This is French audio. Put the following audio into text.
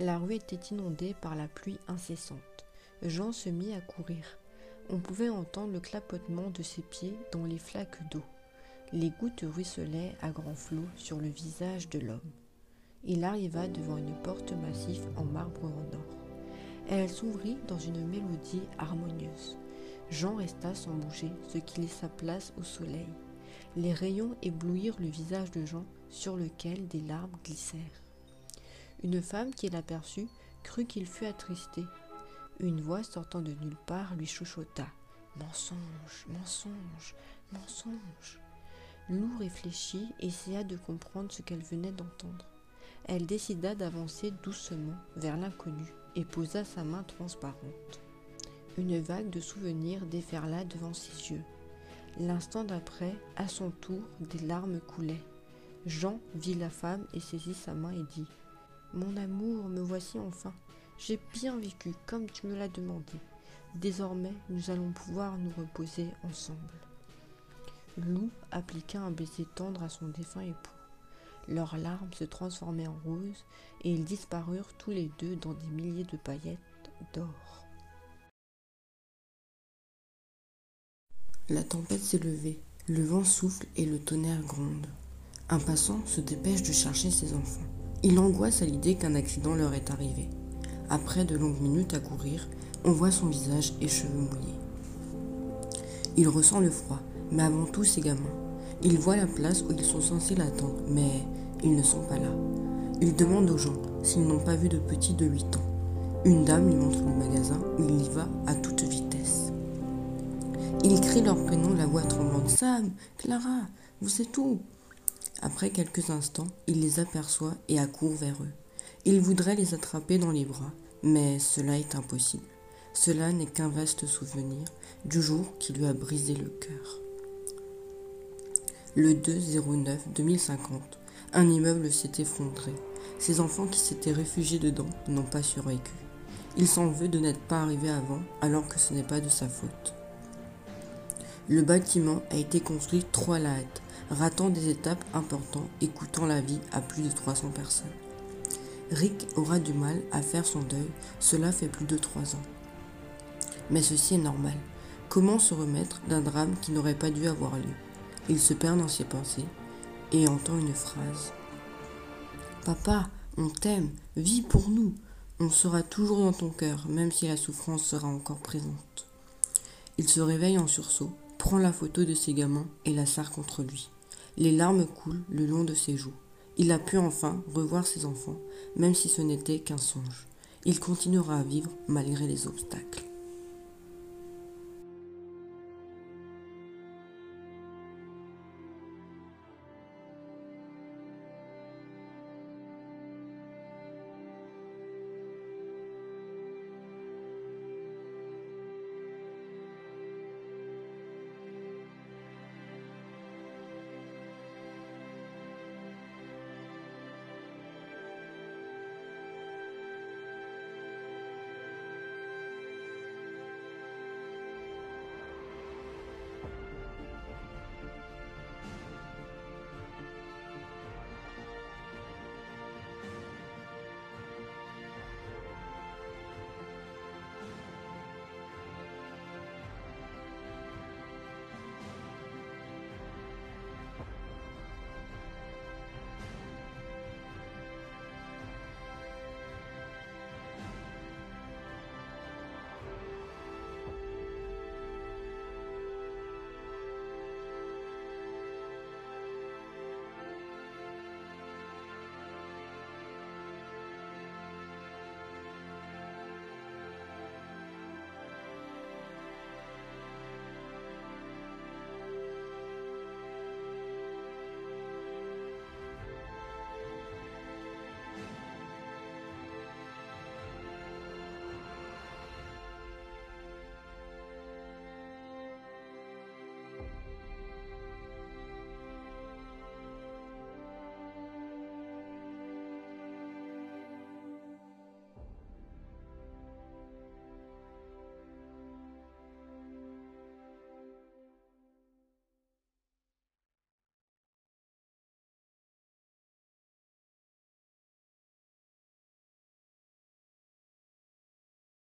La rue était inondée par la pluie incessante. Jean se mit à courir. On pouvait entendre le clapotement de ses pieds dans les flaques d'eau. Les gouttes ruisselaient à grands flots sur le visage de l'homme. Il arriva devant une porte massive en marbre en or. Elle s'ouvrit dans une mélodie harmonieuse. Jean resta sans bouger, ce qui laissa place au soleil. Les rayons éblouirent le visage de Jean, sur lequel des larmes glissèrent. Une femme qui l'aperçut crut qu'il fut attristé. Une voix sortant de nulle part lui chuchota. Mensonge, mensonge, mensonge. Lou réfléchit essaya de comprendre ce qu'elle venait d'entendre. Elle décida d'avancer doucement vers l'inconnu et posa sa main transparente. Une vague de souvenirs déferla devant ses yeux. L'instant d'après, à son tour, des larmes coulaient. Jean vit la femme et saisit sa main et dit Mon amour, me voici enfin. J'ai bien vécu comme tu me l'as demandé. Désormais, nous allons pouvoir nous reposer ensemble. Lou appliqua un baiser tendre à son défunt époux. Leurs larmes se transformaient en roses et ils disparurent tous les deux dans des milliers de paillettes d'or. La tempête s'est levée, le vent souffle et le tonnerre gronde. Un passant se dépêche de chercher ses enfants. Il angoisse à l'idée qu'un accident leur est arrivé. Après de longues minutes à courir, on voit son visage et cheveux mouillés. Il ressent le froid, mais avant tout ses gamins. Il voit la place où ils sont censés l'attendre, mais ils ne sont pas là. Il demande aux gens s'ils n'ont pas vu de petit de 8 ans. Une dame lui montre le magasin où il y va à toute vitesse. Il crie leur prénom, la voix tremblante. Sam, Clara, vous êtes où? Après quelques instants, il les aperçoit et accourt vers eux. Il voudrait les attraper dans les bras, mais cela est impossible. Cela n'est qu'un vaste souvenir du jour qui lui a brisé le cœur. Le 2-09-2050, un immeuble s'est effondré. Ses enfants qui s'étaient réfugiés dedans n'ont pas survécu. Il s'en veut de n'être pas arrivé avant alors que ce n'est pas de sa faute. Le bâtiment a été construit trop à la hâte, ratant des étapes importantes et coûtant la vie à plus de 300 personnes. Rick aura du mal à faire son deuil, cela fait plus de trois ans. Mais ceci est normal. Comment se remettre d'un drame qui n'aurait pas dû avoir lieu? Il se perd dans ses pensées et entend une phrase. Papa, on t'aime, vis pour nous. On sera toujours dans ton cœur, même si la souffrance sera encore présente. Il se réveille en sursaut prend la photo de ses gamins et la serre contre lui. Les larmes coulent le long de ses joues. Il a pu enfin revoir ses enfants, même si ce n'était qu'un songe. Il continuera à vivre malgré les obstacles.